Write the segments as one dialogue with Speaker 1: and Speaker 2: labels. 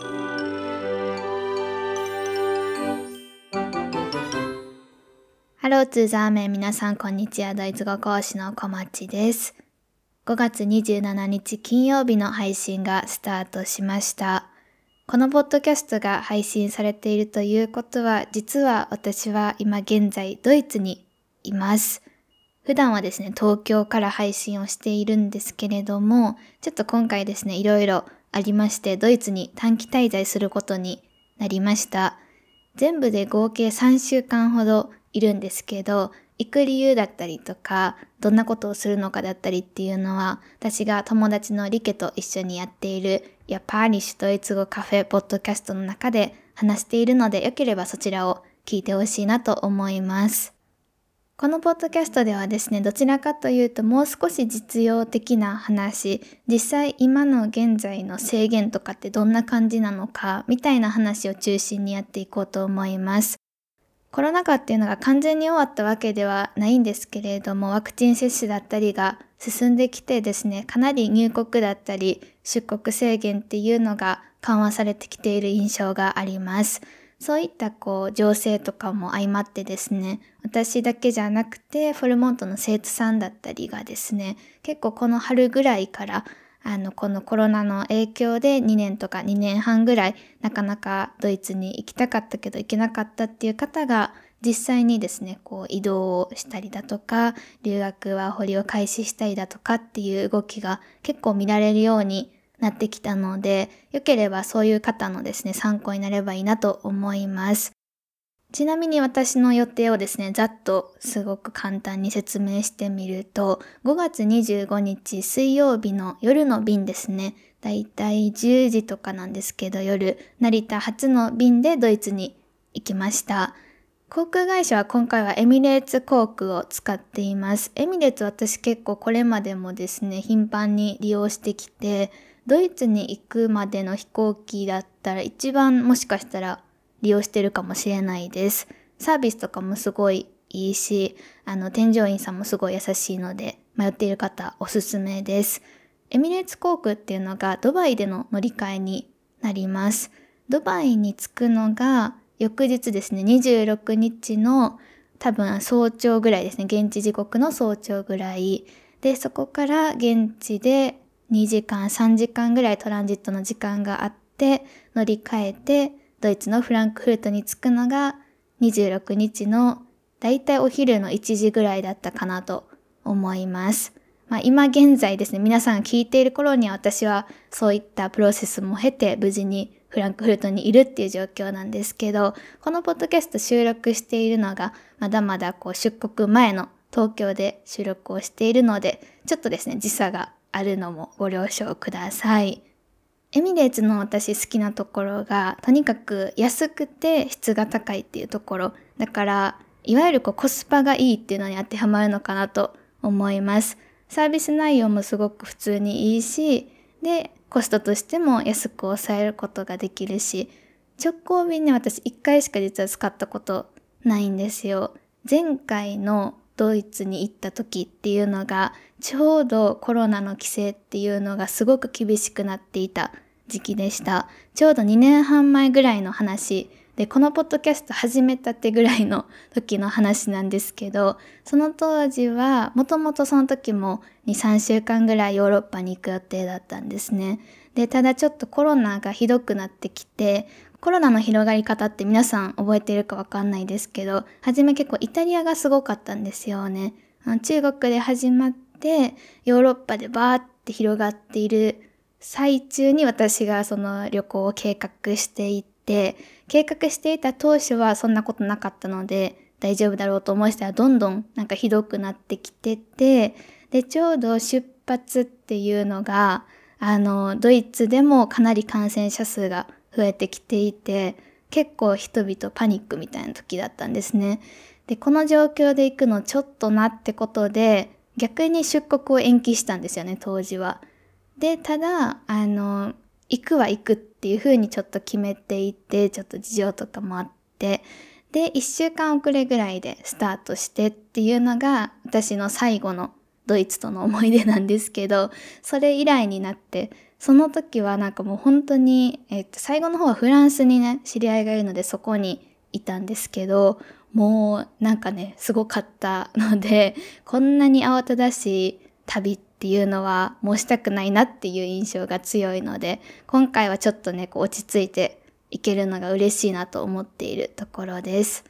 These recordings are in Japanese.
Speaker 1: ハローツーザーメン皆さんこんにちは。ドイツ語講師の小町です。5月27日金曜日の配信がスタートしました。このポッドキャストが配信されているということは実は私は今現在ドイツにいます。普段はですね東京から配信をしているんですけれどもちょっと今回ですねいろいろありましてドイツに短期滞在することになりました全部で合計3週間ほどいるんですけど、行く理由だったりとか、どんなことをするのかだったりっていうのは、私が友達のリケと一緒にやっている、やパーニッシュドイツ語カフェポッドキャストの中で話しているので、よければそちらを聞いてほしいなと思います。このポッドキャストではですね、どちらかというともう少し実用的な話、実際今の現在の制限とかってどんな感じなのか、みたいな話を中心にやっていこうと思います。コロナ禍っていうのが完全に終わったわけではないんですけれども、ワクチン接種だったりが進んできてですね、かなり入国だったり出国制限っていうのが緩和されてきている印象があります。そういったこう情勢とかも相まってですね、私だけじゃなくてフォルモントの生徒さんだったりがですね、結構この春ぐらいからあの、このコロナの影響で2年とか2年半ぐらい、なかなかドイツに行きたかったけど行けなかったっていう方が、実際にですね、こう移動をしたりだとか、留学は掘りを開始したりだとかっていう動きが結構見られるようになってきたので、よければそういう方のですね、参考になればいいなと思います。ちなみに私の予定をですね、ざっとすごく簡単に説明してみると、5月25日水曜日の夜の便ですね、だいたい10時とかなんですけど夜、成田初の便でドイツに行きました。航空会社は今回はエミレーツ航空を使っています。エミレーツ私結構これまでもですね、頻繁に利用してきて、ドイツに行くまでの飛行機だったら一番もしかしたら利用してるかもしれないです。サービスとかもすごいいいし、あの、添乗員さんもすごい優しいので、迷っている方おすすめです。エミレーツ航空っていうのがドバイでの乗り換えになります。ドバイに着くのが翌日ですね、26日の多分早朝ぐらいですね、現地時刻の早朝ぐらい。で、そこから現地で2時間、3時間ぐらいトランジットの時間があって、乗り換えて、ドイツのフランクフルトに着くのが26日のだいたいお昼の1時ぐらいだったかなと思います。まあ、今現在ですね、皆さんが聞いている頃には私はそういったプロセスも経て無事にフランクフルトにいるっていう状況なんですけど、このポッドキャスト収録しているのがまだまだこう出国前の東京で収録をしているので、ちょっとですね、時差があるのもご了承ください。エミレーツの私好きなところが、とにかく安くて質が高いっていうところ。だから、いわゆるこうコスパがいいっていうのに当てはまるのかなと思います。サービス内容もすごく普通にいいし、で、コストとしても安く抑えることができるし、直行便ね、私1回しか実は使ったことないんですよ。前回のドイツに行った時っていうのがちょうどコロナの規制っていうのがすごく厳しくなっていた時期でした。ちょうど2年半前ぐらいの話で、このポッドキャスト始めたってぐらいの時の話なんですけど、その当時はもともとその時も2、3週間ぐらいヨーロッパに行く予定だったんですね。で、ただちょっとコロナがひどくなってきて、コロナの広がり方って皆さん覚えているかわかんないですけど、初め結構イタリアがすごかったんですよね。中国で始まって、ヨーロッパでバーって広がっている最中に私がその旅行を計画していて、計画していた当初はそんなことなかったので、大丈夫だろうと思いしたらどんどんなんかひどくなってきてて、で、ちょうど出発っていうのが、あの、ドイツでもかなり感染者数が増えてきていて、結構人々パニックみたいな時だったんですね。で、この状況で行くのちょっとなってことで、逆に出国を延期したんですよね、当時は。で、ただ、あの、行くは行くっていう風にちょっと決めていて、ちょっと事情とかもあって、で、一週間遅れぐらいでスタートしてっていうのが、私の最後のドイツとの思い出なんですけど、それ以来になって、その時はなんかもう本当に、えっと、最後の方はフランスにね、知り合いがいるのでそこにいたんですけど、もうなんかね、すごかったので、こんなに慌ただしい旅っていうのはもうしたくないなっていう印象が強いので、今回はちょっとね、こう落ち着いていけるのが嬉しいなと思っているところです。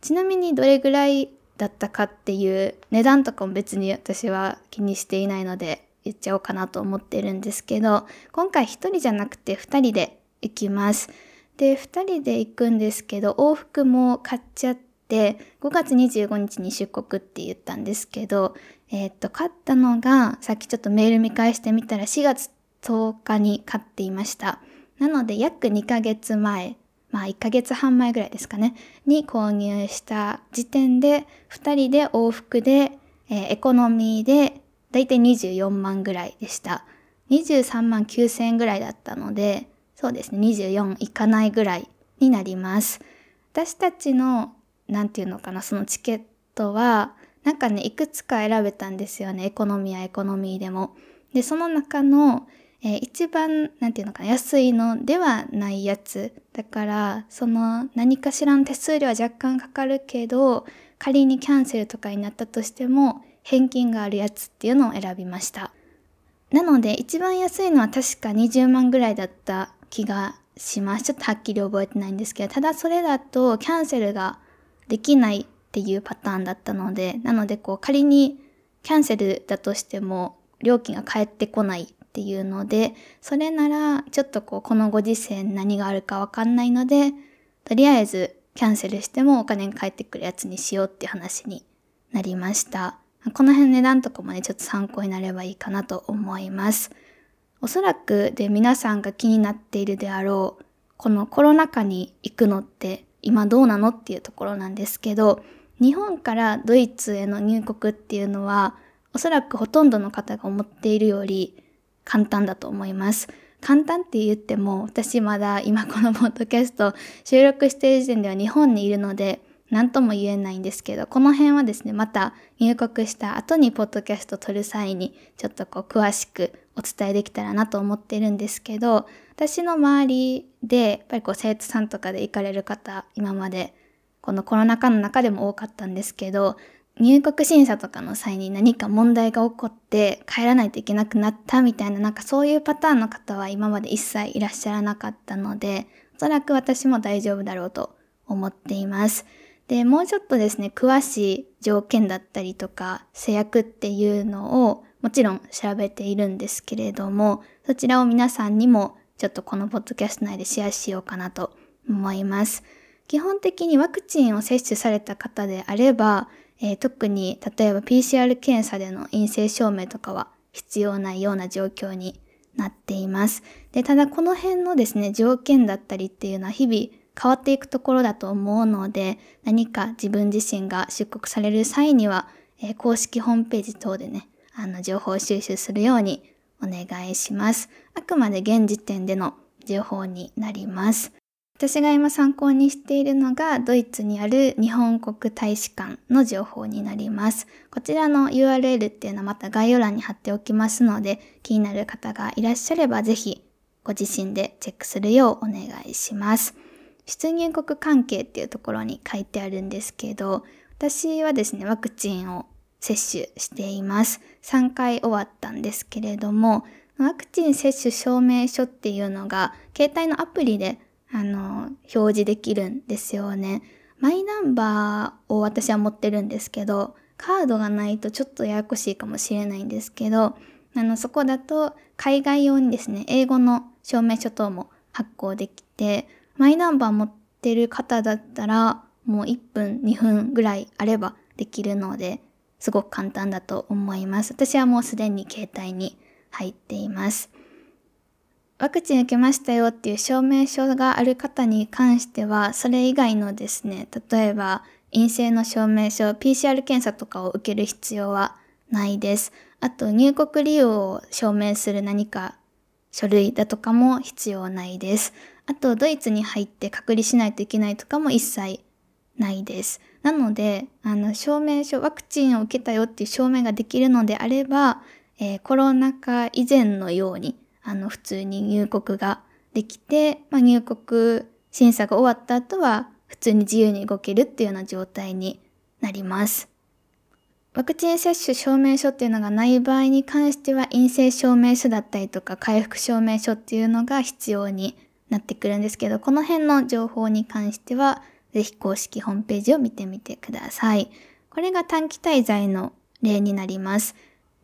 Speaker 1: ちなみにどれぐらいだったかっていう値段とかも別に私は気にしていないので言っちゃおうかなと思ってるんですけど、今回一人じゃなくて二人で行きます。で、二人で行くんですけど、往復も買っちゃって、5月25日に出国って言ったんですけど、えー、っと、買ったのが、さっきちょっとメール見返してみたら4月10日に買っていました。なので約2ヶ月前まあ1ヶ月半前ぐらいですかね、に購入した時点で2人で往復で、えー、エコノミーでだいたい24万ぐらいでした。23万9000円ぐらいだったので、そうですね、24いかないぐらいになります。私たちの、なんていうのかな、そのチケットは、なんかね、いくつか選べたんですよね。エコノミーやエコノミーでも。で、その中の、えー、一番、なんていうのかな、安いのではないやつ。だから、その何かしらの手数料は若干かかるけど、仮にキャンセルとかになったとしても、返金があるやつっていうのを選びました。なので、一番安いのは確か20万ぐらいだった気がします。ちょっとはっきり覚えてないんですけど、ただそれだとキャンセルができないっていうパターンだったので、なのでこう仮にキャンセルだとしても料金が返ってこないっていうので、それならちょっとこうこのご時世何があるかわかんないので、とりあえずキャンセルしてもお金が返ってくるやつにしようっていう話になりました。この辺値段とかもね、ちょっと参考になればいいかなと思います。おそらくで皆さんが気になっているであろう、このコロナ禍に行くのって今どうなのっていうところなんですけど、日本からドイツへの入国っていうのは、おそらくほとんどの方が思っているより簡単だと思います。簡単って言っても、私まだ今このポッドキャスト収録している時点では日本にいるので、何とも言えないんですけど、この辺はですね、また入国した後にポッドキャスト撮る際に、ちょっとこう詳しくお伝えできたらなと思ってるんですけど、私の周りで、やっぱりこう生徒さんとかで行かれる方、今まで、このコロナ禍の中でも多かったんですけど、入国審査とかの際に何か問題が起こって帰らないといけなくなったみたいななんかそういうパターンの方は今まで一切いらっしゃらなかったので、おそらく私も大丈夫だろうと思っています。で、もうちょっとですね、詳しい条件だったりとか制約っていうのをもちろん調べているんですけれども、そちらを皆さんにもちょっとこのポッドキャスト内でシェアしようかなと思います。基本的にワクチンを接種された方であれば、えー、特に例えば PCR 検査での陰性証明とかは必要ないような状況になっています。で、ただこの辺のですね、条件だったりっていうのは日々変わっていくところだと思うので、何か自分自身が出国される際には、えー、公式ホームページ等でね、あの、情報収集するようにお願いします。あくまで現時点での情報になります。私が今参考にしているのがドイツにある日本国大使館の情報になります。こちらの URL っていうのはまた概要欄に貼っておきますので気になる方がいらっしゃればぜひご自身でチェックするようお願いします。出入国関係っていうところに書いてあるんですけど私はですねワクチンを接種しています。3回終わったんですけれどもワクチン接種証明書っていうのが携帯のアプリであの、表示できるんですよね。マイナンバーを私は持ってるんですけど、カードがないとちょっとややこしいかもしれないんですけど、あの、そこだと海外用にですね、英語の証明書等も発行できて、マイナンバー持ってる方だったら、もう1分、2分ぐらいあればできるので、すごく簡単だと思います。私はもうすでに携帯に入っています。ワクチン受けましたよっていう証明書がある方に関しては、それ以外のですね、例えば陰性の証明書、PCR 検査とかを受ける必要はないです。あと入国理由を証明する何か書類だとかも必要ないです。あとドイツに入って隔離しないといけないとかも一切ないです。なので、あの証明書、ワクチンを受けたよっていう証明ができるのであれば、えー、コロナ禍以前のようにあの、普通に入国ができて、まあ、入国審査が終わった後は、普通に自由に動けるっていうような状態になります。ワクチン接種証明書っていうのがない場合に関しては陰性証明書だったりとか回復証明書っていうのが必要になってくるんですけど、この辺の情報に関してはぜひ公式ホームページを見てみてください。これが短期滞在の例になります。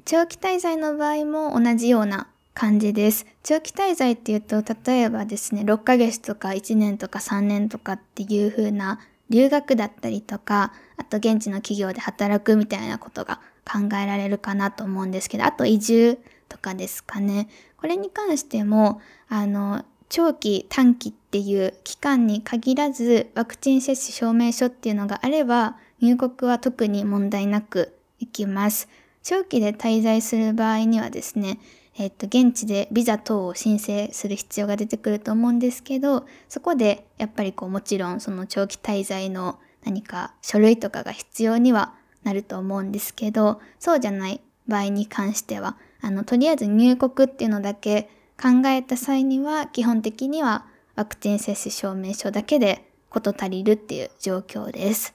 Speaker 1: 長期滞在の場合も同じような感じです。長期滞在っていうと、例えばですね、6ヶ月とか1年とか3年とかっていう風な留学だったりとか、あと現地の企業で働くみたいなことが考えられるかなと思うんですけど、あと移住とかですかね。これに関しても、あの、長期、短期っていう期間に限らず、ワクチン接種証明書っていうのがあれば、入国は特に問題なくいきます。長期で滞在する場合にはですね、えっと、現地でビザ等を申請する必要が出てくると思うんですけど、そこでやっぱりこうもちろんその長期滞在の何か書類とかが必要にはなると思うんですけど、そうじゃない場合に関しては、あの、とりあえず入国っていうのだけ考えた際には、基本的にはワクチン接種証明書だけで事足りるっていう状況です。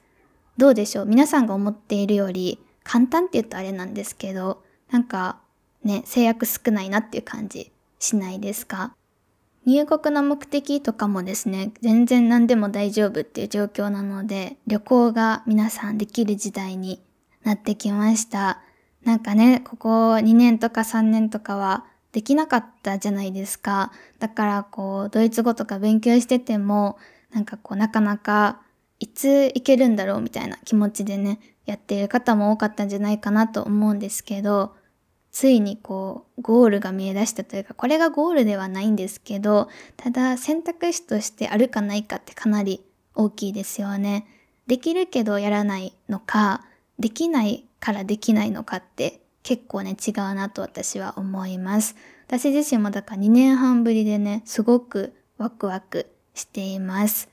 Speaker 1: どうでしょう？皆さんが思っているより簡単って言うとあれなんですけど、なんかね、制約少ないなっていう感じしないですか？入国の目的とかもですね、全然何でも大丈夫っていう状況なので、旅行が皆さんできる時代になってきました。なんかね、ここ2年とか3年とかはできなかったじゃないですか。だからこう、ドイツ語とか勉強してても、なんかこう、なかなかいつ行けるんだろうみたいな気持ちでね、やっている方も多かったんじゃないかなと思うんですけど、ついにこう、ゴールが見え出したというか、これがゴールではないんですけど、ただ選択肢としてあるかないかってかなり大きいですよね。できるけどやらないのか、できないからできないのかって結構ね違うなと私は思います。私自身もだから2年半ぶりでね、すごくワクワクしています。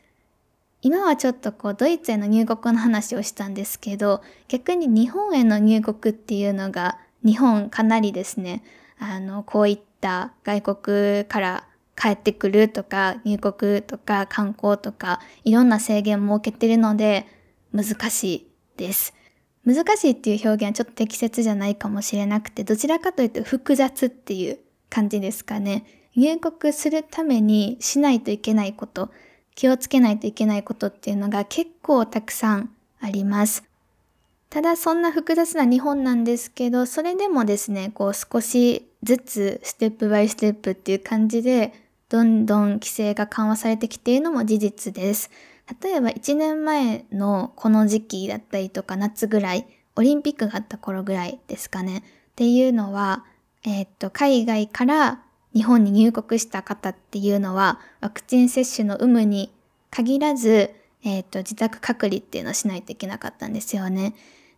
Speaker 1: 今はちょっとこうドイツへの入国の話をしたんですけど、逆に日本への入国っていうのが日本かなりですね、あの、こういった外国から帰ってくるとか、入国とか観光とか、いろんな制限を設けてるので、難しいです。難しいっていう表現はちょっと適切じゃないかもしれなくて、どちらかというと複雑っていう感じですかね。入国するためにしないといけないこと、気をつけないといけないことっていうのが結構たくさんあります。ただそんな複雑な日本なんですけど、それでもですね、こう少しずつステップバイステップっていう感じで、どんどん規制が緩和されてきているのも事実です。例えば1年前のこの時期だったりとか夏ぐらい、オリンピックがあった頃ぐらいですかね。っていうのは、えー、っと、海外から日本に入国した方っていうのは、ワクチン接種の有無に限らず、えっ、と、自宅隔離っていうのをしないといけなかったんですよね。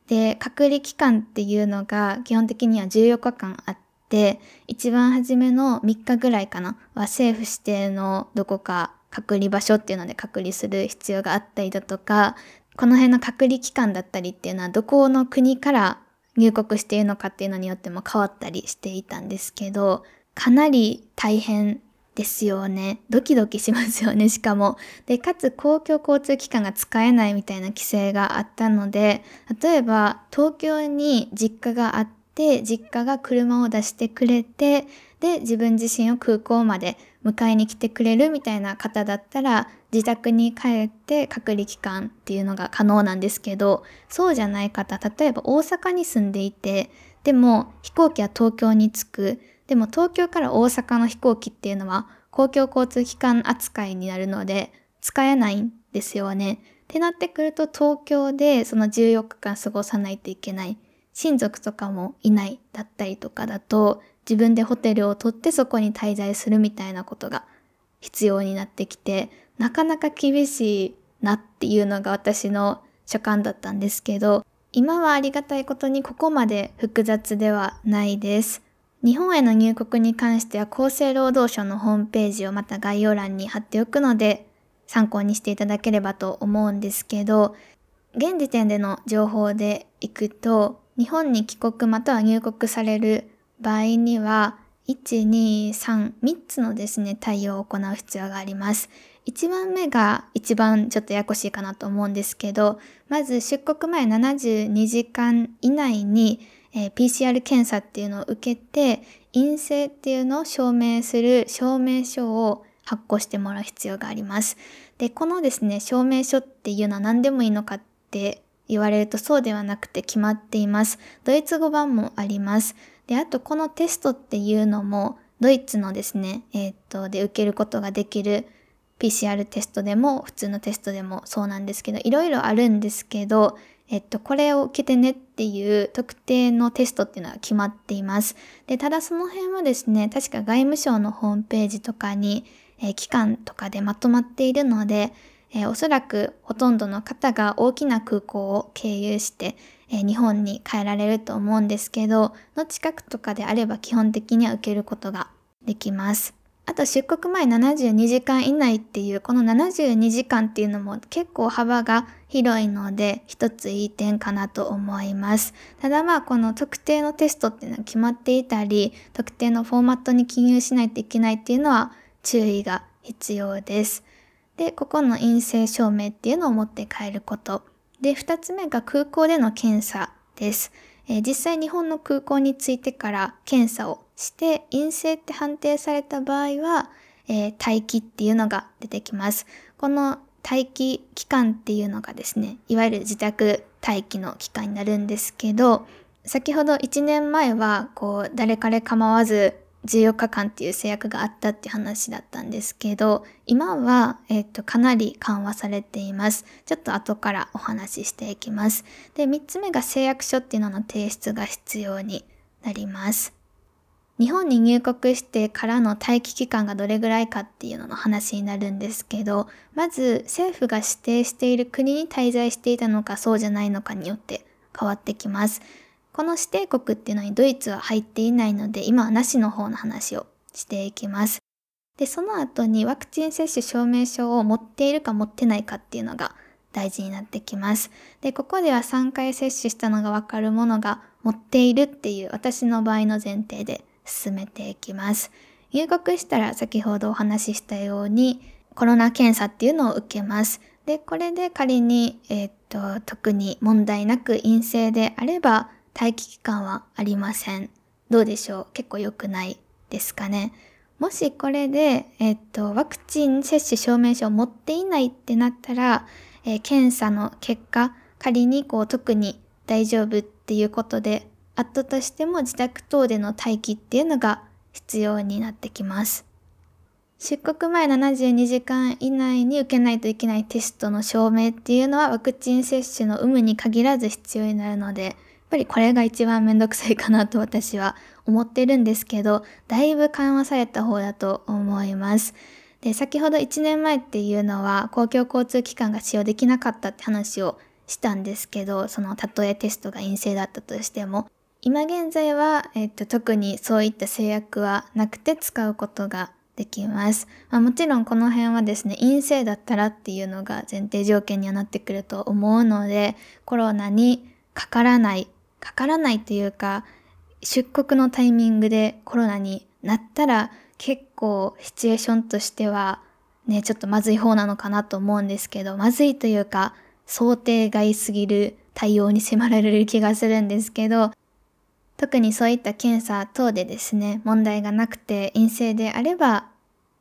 Speaker 1: で、隔離期間っていうのが基本的には14日間あって、一番初めの3日ぐらいかなは政府指定のどこか隔離場所っていうので隔離する必要があったりだとか、この辺の隔離期間だったりっていうのはどこの国から入国しているのかっていうのによっても変わったりしていたんですけど、かなり大変ですよね。ドキドキしますよね、しかも。で、かつ公共交通機関が使えないみたいな規制があったので、例えば東京に実家があって、実家が車を出してくれて、で、自分自身を空港まで迎えに来てくれるみたいな方だったら、自宅に帰って隔離期間っていうのが可能なんですけど、そうじゃない方、例えば大阪に住んでいて、でも飛行機は東京に着く。でも東京から大阪の飛行機っていうのは公共交通機関扱いになるので使えないんですよね。ってなってくると東京でその14日間過ごさないといけない。親族とかもいないだったりとかだと自分でホテルを取ってそこに滞在するみたいなことが必要になってきてなかなか厳しいなっていうのが私の所感だったんですけど今はありがたいことにここまで複雑ではないです。日本への入国に関しては厚生労働省のホームページをまた概要欄に貼っておくので参考にしていただければと思うんですけど、現時点での情報でいくと、日本に帰国または入国される場合には、1、2、3、3つのですね、対応を行う必要があります。1番目が一番ちょっとややこしいかなと思うんですけど、まず出国前72時間以内に、えー、PCR 検査っていうのを受けて、陰性っていうのを証明する証明書を発行してもらう必要があります。で、このですね、証明書っていうのは何でもいいのかって言われるとそうではなくて決まっています。ドイツ語版もあります。で、あとこのテストっていうのもドイツのですね、えー、っと、で受けることができる PCR テストでも普通のテストでもそうなんですけど、いろいろあるんですけど、えっと、これを受けてねっていう特定のテストっていうのは決まっています。で、ただその辺はですね、確か外務省のホームページとかに、えー、期間とかでまとまっているので、えー、おそらくほとんどの方が大きな空港を経由して、え、日本に帰られると思うんですけど、の近くとかであれば基本的には受けることができます。あと出国前72時間以内っていうこの72時間っていうのも結構幅が広いので一ついい点かなと思います。ただまあこの特定のテストっていうのは決まっていたり特定のフォーマットに記入しないといけないっていうのは注意が必要です。で、ここの陰性証明っていうのを持って帰ること。で、二つ目が空港での検査です。えー、実際日本の空港に着いてから検査をして陰性って判定された場合は、えー、待機っていうのが出てきます。この待機期間っていうのがですね、いわゆる自宅待機の期間になるんですけど、先ほど1年前は、こう、誰彼構わず14日間っていう制約があったって話だったんですけど、今は、えっ、と、かなり緩和されています。ちょっと後からお話ししていきます。で、3つ目が誓約書っていうのの提出が必要になります。日本に入国してからの待機期間がどれぐらいかっていうのの話になるんですけど、まず政府が指定している国に滞在していたのかそうじゃないのかによって変わってきます。この指定国っていうのにドイツは入っていないので、今はなしの方の話をしていきます。で、その後にワクチン接種証明書を持っているか持ってないかっていうのが大事になってきます。で、ここでは3回接種したのがわかるものが持っているっていう私の場合の前提で進めていきます。入国したら先ほどお話ししたようにコロナ検査っていうのを受けます。で、これで仮に、えー、っと、特に問題なく陰性であれば待機期間はありません。どうでしょう？結構良くないですかね？もしこれで、えっと、ワクチン接種証明書を持っていないってなったら、えー、検査の結果、仮にこう特に大丈夫っていうことであったとしても自宅等での待機っていうのが必要になってきます。出国前72時間以内に受けないといけないテストの証明っていうのはワクチン接種の有無に限らず必要になるので、っぱりこれが一番めんどくさいかなと私は思ってるんですけど、だいぶ緩和された方だと思います。で、先ほど1年前っていうのは公共交通機関が使用できなかったって話をしたんですけど、そのたとえテストが陰性だったとしても、今現在は、えっと、特にそういった制約はなくて使うことができます。まあ、もちろんこの辺はですね、陰性だったらっていうのが前提条件にはなってくると思うので、コロナにかからない、かからないというか、出国のタイミングでコロナになったら結構シチュエーションとしてはね、ちょっとまずい方なのかなと思うんですけど、まずいというか想定外すぎる対応に迫られる気がするんですけど、特にそういった検査等でですね、問題がなくて陰性であれば、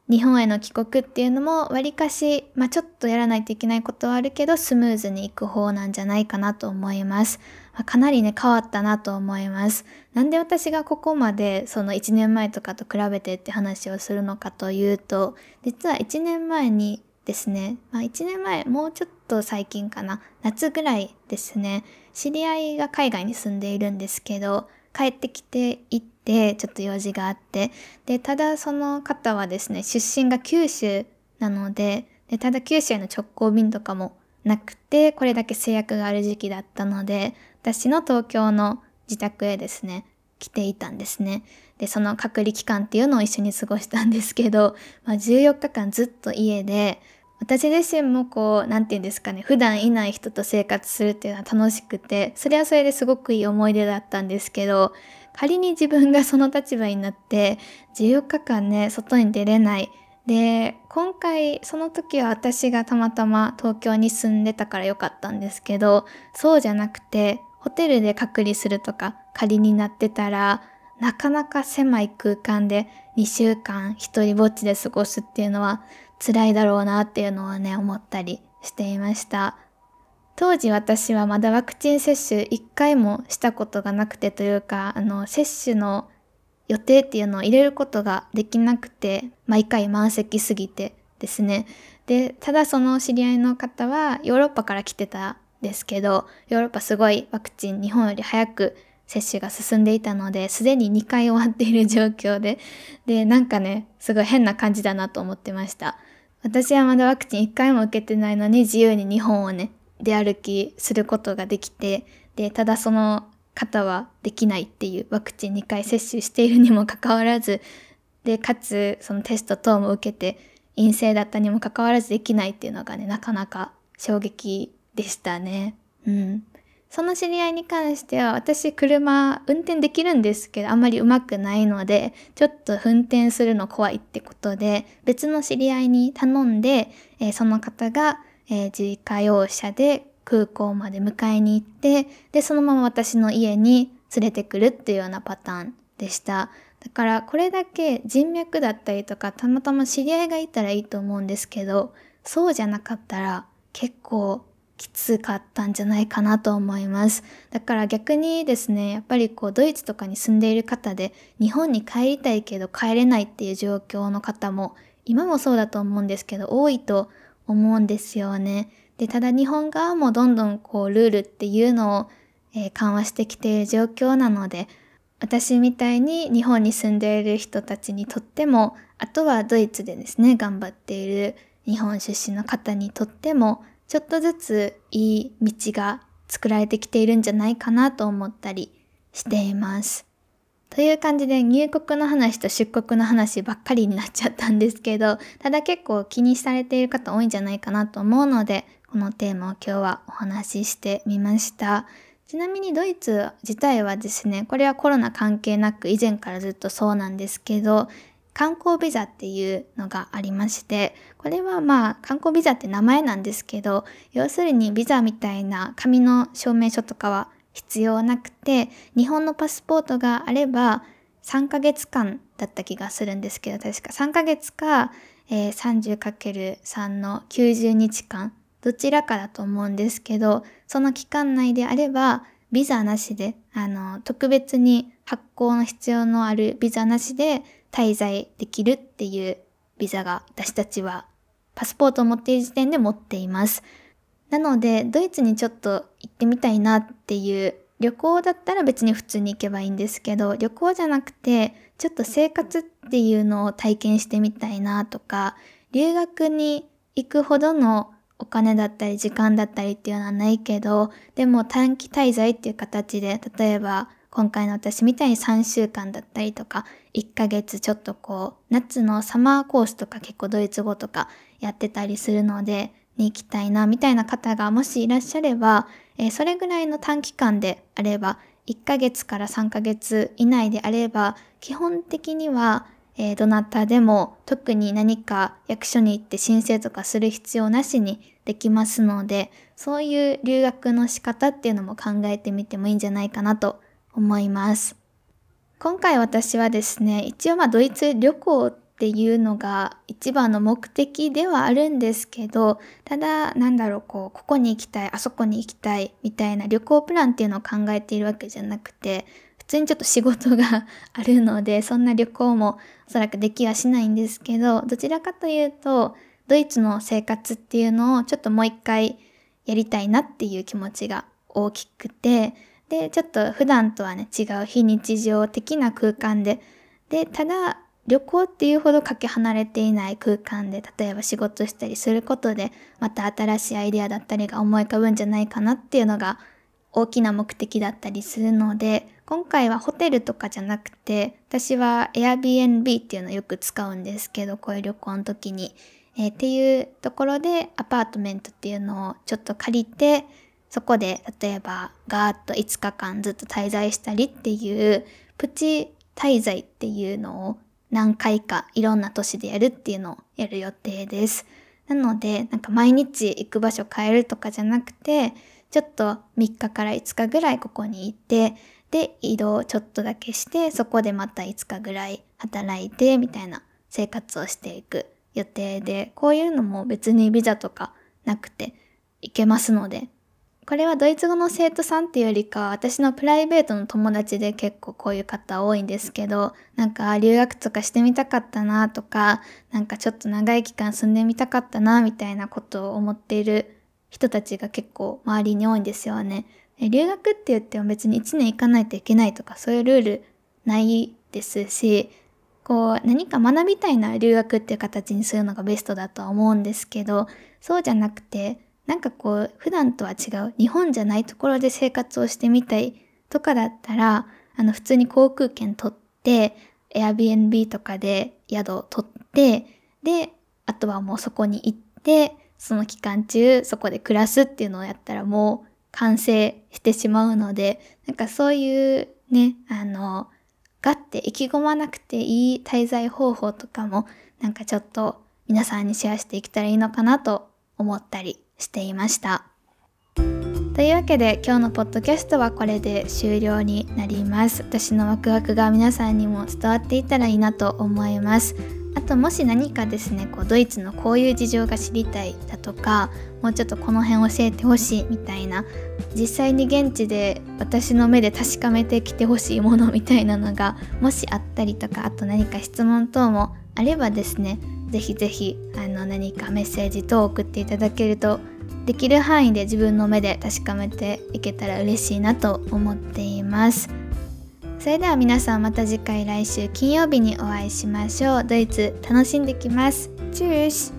Speaker 1: 日本への帰国っていうのもわりかし、まあ、ちょっとやらないといけないことはあるけど、スムーズに行く方なんじゃないかなと思います。まあ、かなりね、変わったなと思います。なんで私がここまでその1年前とかと比べてって話をするのかというと、実は1年前にですね、まあ、1年前、もうちょっと最近かな、夏ぐらいですね、知り合いが海外に住んでいるんですけど、帰ってきていって、ちょっと用事があって、で、ただその方はですね、出身が九州なので、でただ九州への直行便とかもなくて、これだけ制約がある時期だったので、私の東京の自宅へですね、来ていたんですね。で、その隔離期間っていうのを一緒に過ごしたんですけど、まあ、14日間ずっと家で、私自身もこう、なんて言うんですかね、普段いない人と生活するっていうのは楽しくて、それはそれですごくいい思い出だったんですけど、仮に自分がその立場になって14日間ね外に出れない。で今回その時は私がたまたま東京に住んでたからよかったんですけどそうじゃなくてホテルで隔離するとか仮になってたらなかなか狭い空間で2週間一人ぼっちで過ごすっていうのは辛いだろうなっていうのはね思ったりしていました。当時私はまだワクチン接種1回もしたことがなくてというか、あの、接種の予定っていうのを入れることができなくて、毎回満席すぎてですね。で、ただその知り合いの方はヨーロッパから来てたですけど、ヨーロッパすごいワクチン日本より早く接種が進んでいたので、すでに2回終わっている状況で、で、なんかね、すごい変な感じだなと思ってました。私はまだワクチン1回も受けてないのに自由に日本をね、出歩きすることができて、で、ただその方はできないっていうワクチン2回接種しているにもかかわらず、で、かつそのテスト等も受けて陰性だったにもかかわらずできないっていうのがね、なかなか衝撃でしたね。うん。その知り合いに関しては私車運転できるんですけどあんまり上手くないのでちょっと運転するの怖いってことで別の知り合いに頼んで、えー、その方がえー、自家用車で空港まで迎えに行って、で、そのまま私の家に連れてくるっていうようなパターンでした。だからこれだけ人脈だったりとかたまたま知り合いがいたらいいと思うんですけど、そうじゃなかったら結構きつかったんじゃないかなと思います。だから逆にですね、やっぱりこうドイツとかに住んでいる方で日本に帰りたいけど帰れないっていう状況の方も今もそうだと思うんですけど多いと思うんですよね。で、ただ日本側もどんどんこうルールっていうのを、えー、緩和してきている状況なので、私みたいに日本に住んでいる人たちにとっても、あとはドイツでですね、頑張っている日本出身の方にとっても、ちょっとずついい道が作られてきているんじゃないかなと思ったりしています。という感じで入国の話と出国の話ばっかりになっちゃったんですけど、ただ結構気にされている方多いんじゃないかなと思うので、このテーマを今日はお話ししてみました。ちなみにドイツ自体はですね、これはコロナ関係なく以前からずっとそうなんですけど、観光ビザっていうのがありまして、これはまあ観光ビザって名前なんですけど、要するにビザみたいな紙の証明書とかは必要なくて、日本のパスポートがあれば3ヶ月間だった気がするんですけど、確か3ヶ月か、えー、30×3 の90日間、どちらかだと思うんですけど、その期間内であれば、ビザなしで、あの、特別に発行の必要のあるビザなしで滞在できるっていうビザが私たちはパスポートを持っている時点で持っています。なので、ドイツにちょっと行ってみたいなっていう旅行だったら別に普通に行けばいいんですけど、旅行じゃなくて、ちょっと生活っていうのを体験してみたいなとか、留学に行くほどのお金だったり時間だったりっていうのはないけど、でも短期滞在っていう形で、例えば今回の私みたいに3週間だったりとか、1ヶ月ちょっとこう、夏のサマーコースとか結構ドイツ語とかやってたりするので、に行きたいな、みたいな方がもしいらっしゃれば、えー、それぐらいの短期間であれば、1ヶ月から3ヶ月以内であれば、基本的には、えー、どなたでも特に何か役所に行って申請とかする必要なしにできますので、そういう留学の仕方っていうのも考えてみてもいいんじゃないかなと思います。今回私はですね、一応まあドイツ旅行っていうのが一番の目的ではあるんですけど、ただ、なんだろう、こう、ここに行きたい、あそこに行きたい、みたいな旅行プランっていうのを考えているわけじゃなくて、普通にちょっと仕事があるので、そんな旅行もおそらくできはしないんですけど、どちらかというと、ドイツの生活っていうのをちょっともう一回やりたいなっていう気持ちが大きくて、で、ちょっと普段とはね、違う非日常的な空間で、で、ただ、旅行っていうほどかけ離れていない空間で、例えば仕事したりすることで、また新しいアイデアだったりが思い浮かぶんじゃないかなっていうのが大きな目的だったりするので、今回はホテルとかじゃなくて、私は Airbnb っていうのをよく使うんですけど、こういう旅行の時に。えー、っていうところでアパートメントっていうのをちょっと借りて、そこで例えばガーッと5日間ずっと滞在したりっていうプチ滞在っていうのを何回かいろんな都市でやるっていうのをやる予定です。なので、なんか毎日行く場所変えるとかじゃなくて、ちょっと3日から5日ぐらいここに行って、で、移動ちょっとだけして、そこでまた5日ぐらい働いて、みたいな生活をしていく予定で、こういうのも別にビザとかなくて行けますので、これはドイツ語の生徒さんっていうよりか私のプライベートの友達で結構こういう方多いんですけど、なんか留学とかしてみたかったなとか、なんかちょっと長い期間住んでみたかったなみたいなことを思っている人たちが結構周りに多いんですよね。留学って言っても別に1年行かないといけないとかそういうルールないですし、こう何か学びたいなら留学っていう形にするのがベストだとは思うんですけど、そうじゃなくてなんかこう、普段とは違う、日本じゃないところで生活をしてみたいとかだったら、あの、普通に航空券取って、Airbnb とかで宿を取って、で、あとはもうそこに行って、その期間中、そこで暮らすっていうのをやったらもう完成してしまうので、なんかそういうね、あの、がって意気込まなくていい滞在方法とかも、なんかちょっと皆さんにシェアしていけたらいいのかなと思ったりしていました。というわけで今日のポッドキャストはこれで終了になります。私のワクワクが皆さんにも伝わっていたらいいなと思います。あともし何かですね、こうドイツのこういう事情が知りたいだとか、もうちょっとこの辺教えてほしいみたいな、実際に現地で私の目で確かめてきてほしいものみたいなのがもしあったりとか、あと何か質問等もあればですね、ぜひぜひあの何かメッセージ等を送っていただけるとできる範囲で自分の目で確かめていけたら嬉しいなと思っています。それでは皆さんまた次回来週金曜日にお会いしましょうドイツ楽しんできます。チュース。